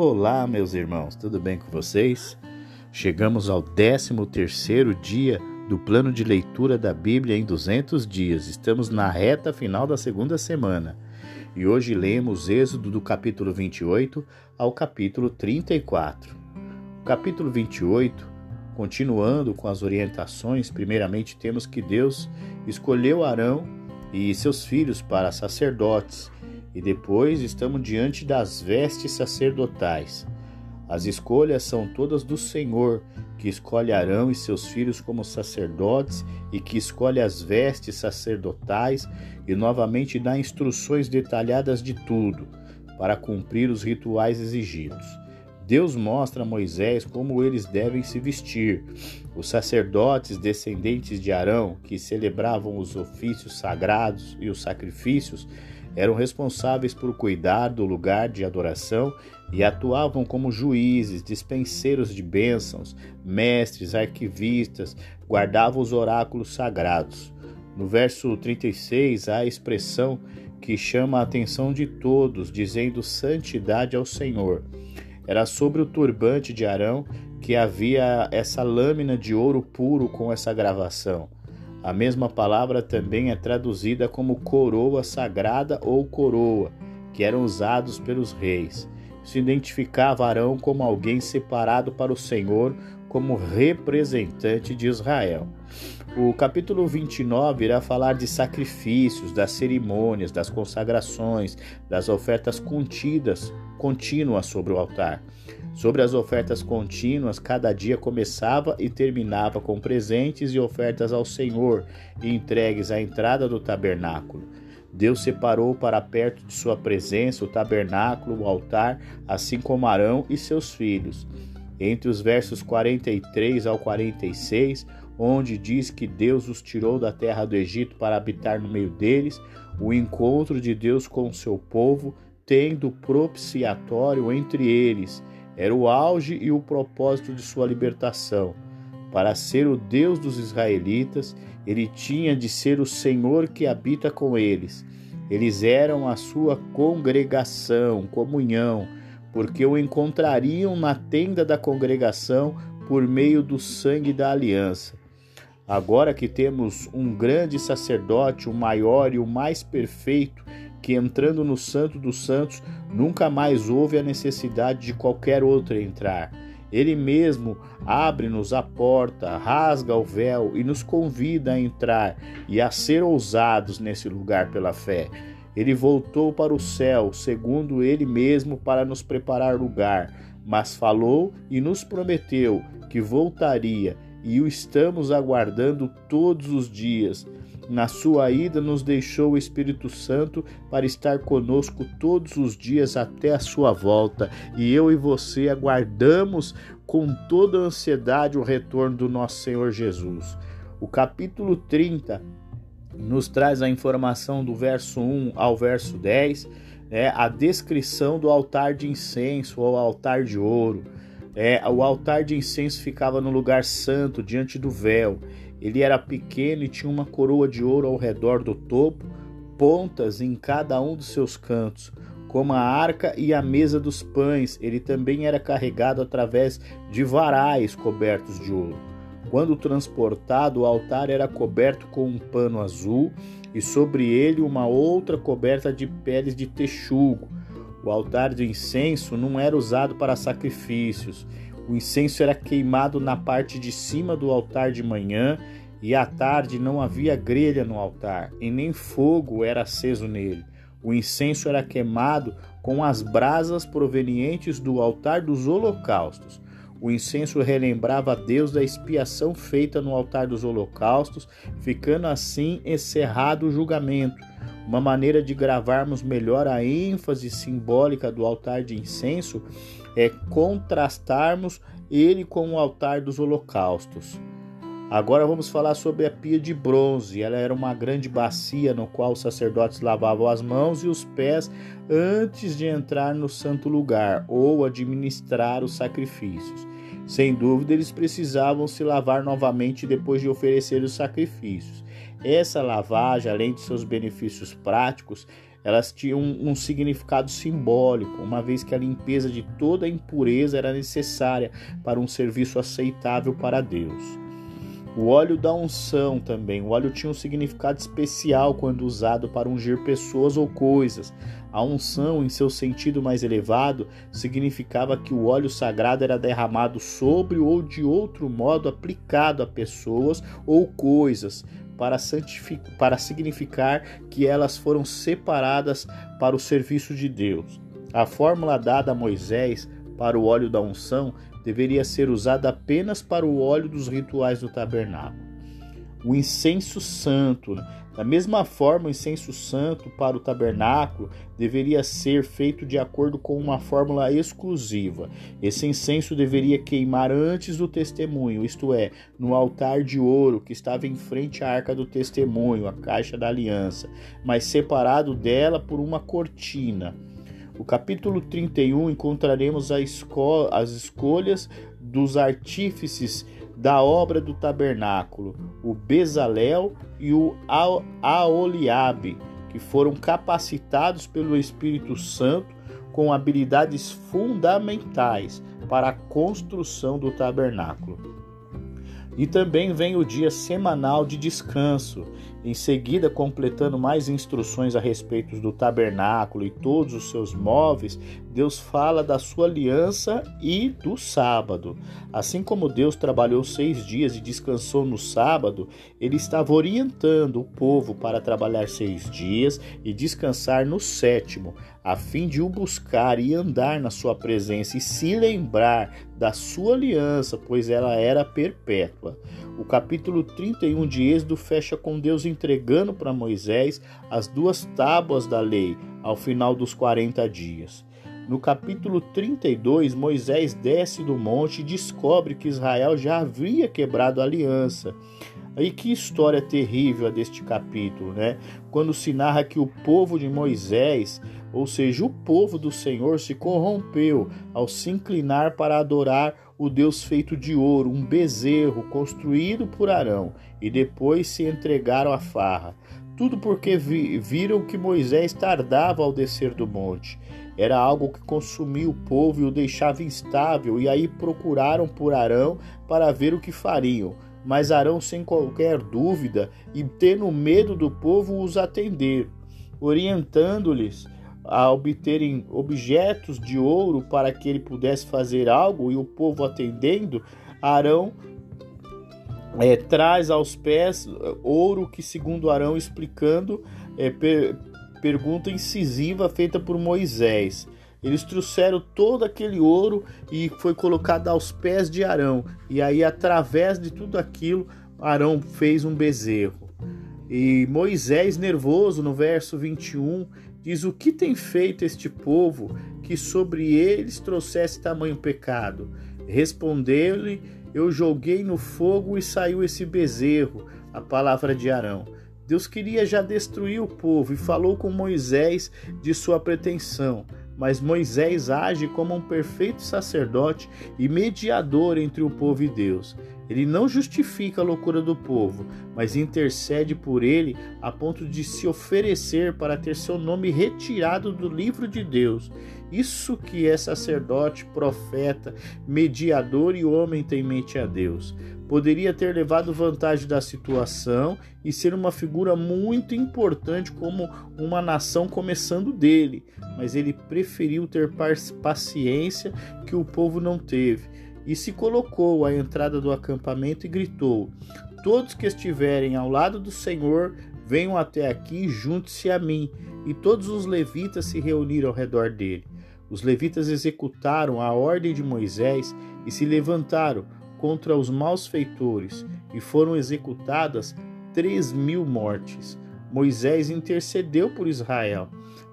Olá, meus irmãos, tudo bem com vocês? Chegamos ao 13 terceiro dia do plano de leitura da Bíblia em 200 dias. Estamos na reta final da segunda semana. E hoje lemos Êxodo do capítulo 28 ao capítulo 34. O capítulo 28, continuando com as orientações, primeiramente temos que Deus escolheu Arão e seus filhos para sacerdotes e depois estamos diante das vestes sacerdotais. As escolhas são todas do Senhor, que escolhe Arão e seus filhos como sacerdotes e que escolhe as vestes sacerdotais e novamente dá instruções detalhadas de tudo para cumprir os rituais exigidos. Deus mostra a Moisés como eles devem se vestir. Os sacerdotes descendentes de Arão, que celebravam os ofícios sagrados e os sacrifícios, eram responsáveis por cuidar do lugar de adoração e atuavam como juízes, dispenseiros de bênçãos, mestres, arquivistas, guardavam os oráculos sagrados. No verso 36 há a expressão que chama a atenção de todos, dizendo santidade ao Senhor. Era sobre o turbante de Arão que havia essa lâmina de ouro puro com essa gravação. A mesma palavra também é traduzida como coroa sagrada ou coroa, que eram usados pelos reis. Se identificava Arão como alguém separado para o Senhor, como representante de Israel. O capítulo 29 irá falar de sacrifícios, das cerimônias, das consagrações, das ofertas contidas, contínuas sobre o altar. Sobre as ofertas contínuas, cada dia começava e terminava com presentes e ofertas ao Senhor, entregues à entrada do tabernáculo. Deus separou para perto de sua presença o tabernáculo, o altar, assim como Arão e seus filhos. Entre os versos 43 ao 46, onde diz que Deus os tirou da terra do Egito para habitar no meio deles, o encontro de Deus com o seu povo, tendo propiciatório entre eles, era o auge e o propósito de sua libertação. Para ser o Deus dos israelitas, ele tinha de ser o Senhor que habita com eles. Eles eram a sua congregação, comunhão, porque o encontrariam na tenda da congregação por meio do sangue da aliança. Agora que temos um grande sacerdote, o maior e o mais perfeito, que entrando no Santo dos Santos nunca mais houve a necessidade de qualquer outro entrar. Ele mesmo abre-nos a porta, rasga o véu e nos convida a entrar e a ser ousados nesse lugar pela fé. Ele voltou para o céu, segundo ele mesmo, para nos preparar lugar, mas falou e nos prometeu que voltaria, e o estamos aguardando todos os dias. Na sua ida, nos deixou o Espírito Santo para estar conosco todos os dias até a sua volta, e eu e você aguardamos com toda ansiedade o retorno do nosso Senhor Jesus. O capítulo 30 nos traz a informação do verso 1 ao verso 10, é, a descrição do altar de incenso ou altar de ouro. É, o altar de incenso ficava no lugar santo, diante do véu. Ele era pequeno e tinha uma coroa de ouro ao redor do topo, pontas em cada um dos seus cantos, como a arca e a mesa dos pães. Ele também era carregado através de varais cobertos de ouro. Quando transportado, o altar era coberto com um pano azul e sobre ele uma outra coberta de peles de texugo. O altar de incenso não era usado para sacrifícios o incenso era queimado na parte de cima do altar de manhã, e à tarde não havia grelha no altar, e nem fogo era aceso nele. O incenso era queimado com as brasas provenientes do altar dos holocaustos. O incenso relembrava a Deus da expiação feita no altar dos holocaustos, ficando assim encerrado o julgamento. Uma maneira de gravarmos melhor a ênfase simbólica do altar de incenso é contrastarmos ele com o altar dos holocaustos. Agora vamos falar sobre a pia de bronze. Ela era uma grande bacia no qual os sacerdotes lavavam as mãos e os pés antes de entrar no santo lugar ou administrar os sacrifícios. Sem dúvida, eles precisavam se lavar novamente depois de oferecer os sacrifícios. Essa lavagem, além de seus benefícios práticos, elas tinham um, significado simbólico, uma vez que a limpeza de toda a impureza era necessária para um serviço aceitável para Deus. O óleo da unção também. O óleo tinha um significado especial quando usado para ungir pessoas ou coisas. A unção, em seu sentido mais elevado, significava que o óleo sagrado era derramado sobre ou de outro modo aplicado a pessoas ou coisas, para, para significar que elas foram separadas para o serviço de Deus. A fórmula dada a Moisés para o óleo da unção deveria ser usada apenas para o óleo dos rituais do tabernáculo. O incenso santo, da mesma forma, o incenso santo para o tabernáculo deveria ser feito de acordo com uma fórmula exclusiva. Esse incenso deveria queimar antes do testemunho, isto é, no altar de ouro que estava em frente à arca do testemunho, a caixa da aliança, mas separado dela por uma cortina. No capítulo 31 encontraremos esco as escolhas dos artífices da obra do tabernáculo, o Bezalel e o Aoliabe, que foram capacitados pelo Espírito Santo com habilidades fundamentais para a construção do tabernáculo. E também vem o dia semanal de descanso, em seguida, completando mais instruções a respeito do tabernáculo e todos os seus móveis, Deus fala da sua aliança e do sábado. Assim como Deus trabalhou seis dias e descansou no sábado, ele estava orientando o povo para trabalhar seis dias e descansar no sétimo, a fim de o buscar e andar na sua presença e se lembrar da sua aliança, pois ela era perpétua. O capítulo 31 de Êxodo fecha com Deus entregando para Moisés as duas tábuas da lei ao final dos 40 dias. No capítulo 32, Moisés desce do monte e descobre que Israel já havia quebrado a aliança. E que história terrível a deste capítulo, né? Quando se narra que o povo de Moisés, ou seja, o povo do Senhor, se corrompeu ao se inclinar para adorar o Deus feito de ouro, um bezerro construído por Arão, e depois se entregaram à farra. Tudo porque vi, viram que Moisés tardava ao descer do monte. Era algo que consumia o povo e o deixava instável, e aí procuraram por Arão para ver o que fariam. Mas Arão, sem qualquer dúvida, e tendo medo do povo, os atender, orientando-lhes a obterem objetos de ouro para que ele pudesse fazer algo, e o povo atendendo, Arão é, traz aos pés é, ouro que, segundo Arão explicando, é, pergunta incisiva feita por Moisés. Eles trouxeram todo aquele ouro e foi colocado aos pés de Arão. E aí, através de tudo aquilo, Arão fez um bezerro. E Moisés, nervoso, no verso 21, Diz: O que tem feito este povo que sobre eles trouxesse tamanho pecado? Respondeu-lhe: Eu joguei no fogo e saiu esse bezerro, a palavra de Arão. Deus queria já destruir o povo e falou com Moisés de sua pretensão. Mas Moisés age como um perfeito sacerdote e mediador entre o povo e Deus. Ele não justifica a loucura do povo, mas intercede por ele a ponto de se oferecer para ter seu nome retirado do livro de Deus. Isso que é sacerdote, profeta, mediador e homem temente a Deus. Poderia ter levado vantagem da situação e ser uma figura muito importante como uma nação começando dele, mas ele preferiu ter paciência que o povo não teve e se colocou à entrada do acampamento e gritou: Todos que estiverem ao lado do Senhor, venham até aqui e junte-se a mim. E todos os levitas se reuniram ao redor dele. Os levitas executaram a ordem de Moisés e se levantaram contra os maus feitores, e foram executadas três mil mortes. Moisés intercedeu por Israel.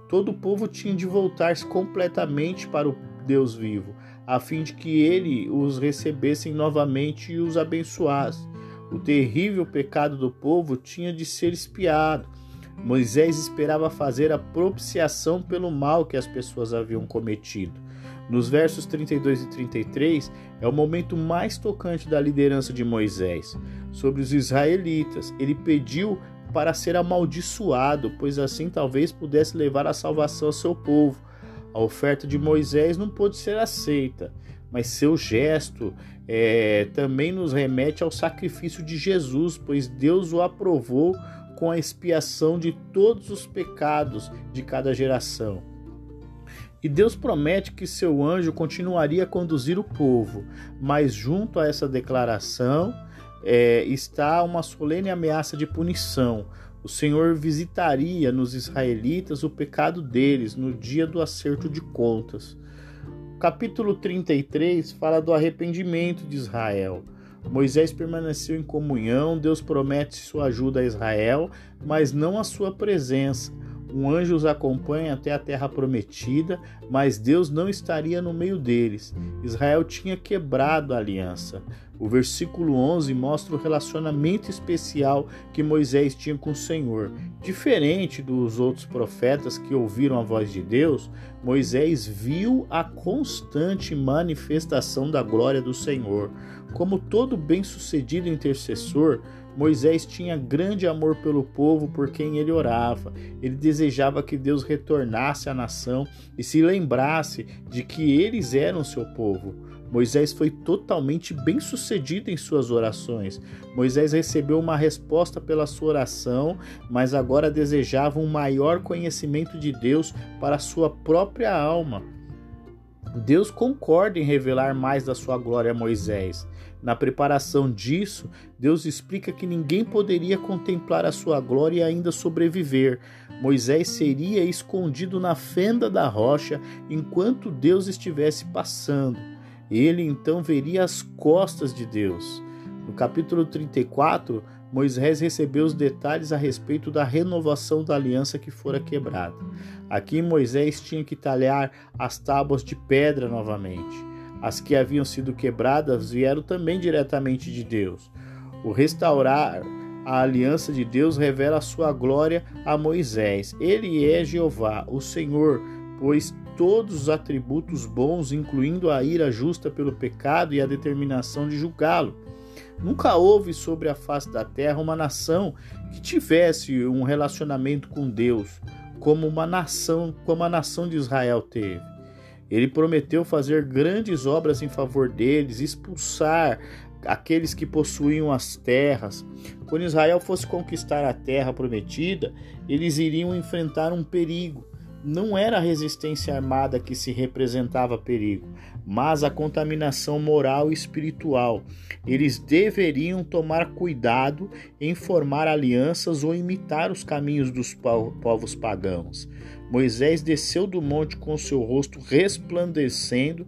Todo o povo tinha de voltar-se completamente para o Deus vivo, a fim de que ele os recebessem novamente e os abençoasse. O terrível pecado do povo tinha de ser espiado. Moisés esperava fazer a propiciação pelo mal que as pessoas haviam cometido. Nos versos 32 e 33 é o momento mais tocante da liderança de Moisés. Sobre os israelitas, ele pediu para ser amaldiçoado, pois assim talvez pudesse levar a salvação ao seu povo. A oferta de Moisés não pôde ser aceita, mas seu gesto é, também nos remete ao sacrifício de Jesus, pois Deus o aprovou com a expiação de todos os pecados de cada geração. E Deus promete que seu anjo continuaria a conduzir o povo, mas junto a essa declaração é, está uma solene ameaça de punição. O Senhor visitaria nos israelitas o pecado deles no dia do acerto de contas. O capítulo 33 fala do arrependimento de Israel. Moisés permaneceu em comunhão, Deus promete sua ajuda a Israel, mas não a sua presença. Um anjo os acompanha até a terra prometida, mas Deus não estaria no meio deles. Israel tinha quebrado a aliança. O versículo 11 mostra o relacionamento especial que Moisés tinha com o Senhor. Diferente dos outros profetas que ouviram a voz de Deus, Moisés viu a constante manifestação da glória do Senhor. Como todo bem-sucedido intercessor, Moisés tinha grande amor pelo povo por quem ele orava. Ele desejava que Deus retornasse à nação e se lembrasse de que eles eram seu povo. Moisés foi totalmente bem-sucedido em suas orações. Moisés recebeu uma resposta pela sua oração, mas agora desejava um maior conhecimento de Deus para sua própria alma. Deus concorda em revelar mais da sua glória a Moisés. Na preparação disso, Deus explica que ninguém poderia contemplar a sua glória e ainda sobreviver. Moisés seria escondido na fenda da rocha enquanto Deus estivesse passando. Ele então veria as costas de Deus. No capítulo 34, Moisés recebeu os detalhes a respeito da renovação da aliança que fora quebrada. Aqui Moisés tinha que talhar as tábuas de pedra novamente. As que haviam sido quebradas vieram também diretamente de Deus. O restaurar a aliança de Deus revela a sua glória a Moisés. Ele é Jeová, o Senhor, pois todos os atributos bons, incluindo a ira justa pelo pecado e a determinação de julgá-lo. Nunca houve sobre a face da terra uma nação que tivesse um relacionamento com Deus, como uma nação, como a nação de Israel teve. Ele prometeu fazer grandes obras em favor deles, expulsar aqueles que possuíam as terras. Quando Israel fosse conquistar a terra prometida, eles iriam enfrentar um perigo não era a resistência armada que se representava perigo, mas a contaminação moral e espiritual. Eles deveriam tomar cuidado em formar alianças ou imitar os caminhos dos povos pagãos. Moisés desceu do monte com seu rosto resplandecendo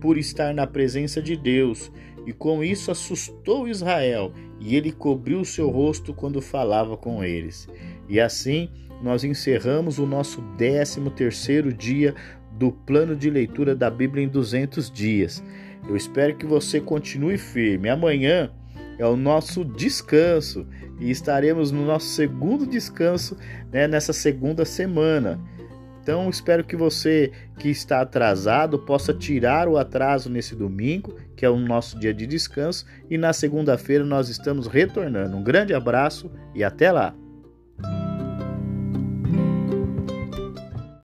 por estar na presença de Deus, e com isso assustou Israel, e ele cobriu seu rosto quando falava com eles. E assim, nós encerramos o nosso 13 terceiro dia do plano de leitura da Bíblia em 200 dias. Eu espero que você continue firme. Amanhã é o nosso descanso e estaremos no nosso segundo descanso né, nessa segunda semana. Então espero que você que está atrasado possa tirar o atraso nesse domingo, que é o nosso dia de descanso, e na segunda-feira nós estamos retornando. Um grande abraço e até lá!